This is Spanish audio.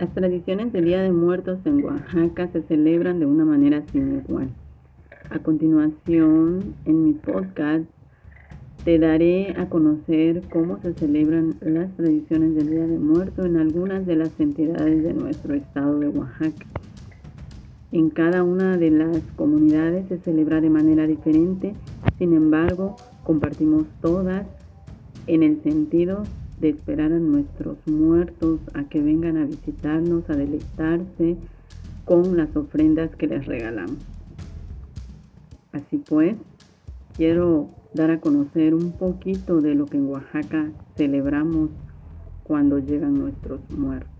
Las tradiciones del Día de Muertos en Oaxaca se celebran de una manera sin igual. A continuación, en mi podcast, te daré a conocer cómo se celebran las tradiciones del Día de Muertos en algunas de las entidades de nuestro estado de Oaxaca. En cada una de las comunidades se celebra de manera diferente, sin embargo, compartimos todas en el sentido de esperar a nuestros muertos a que vengan a visitarnos, a deleitarse con las ofrendas que les regalamos. Así pues, quiero dar a conocer un poquito de lo que en Oaxaca celebramos cuando llegan nuestros muertos.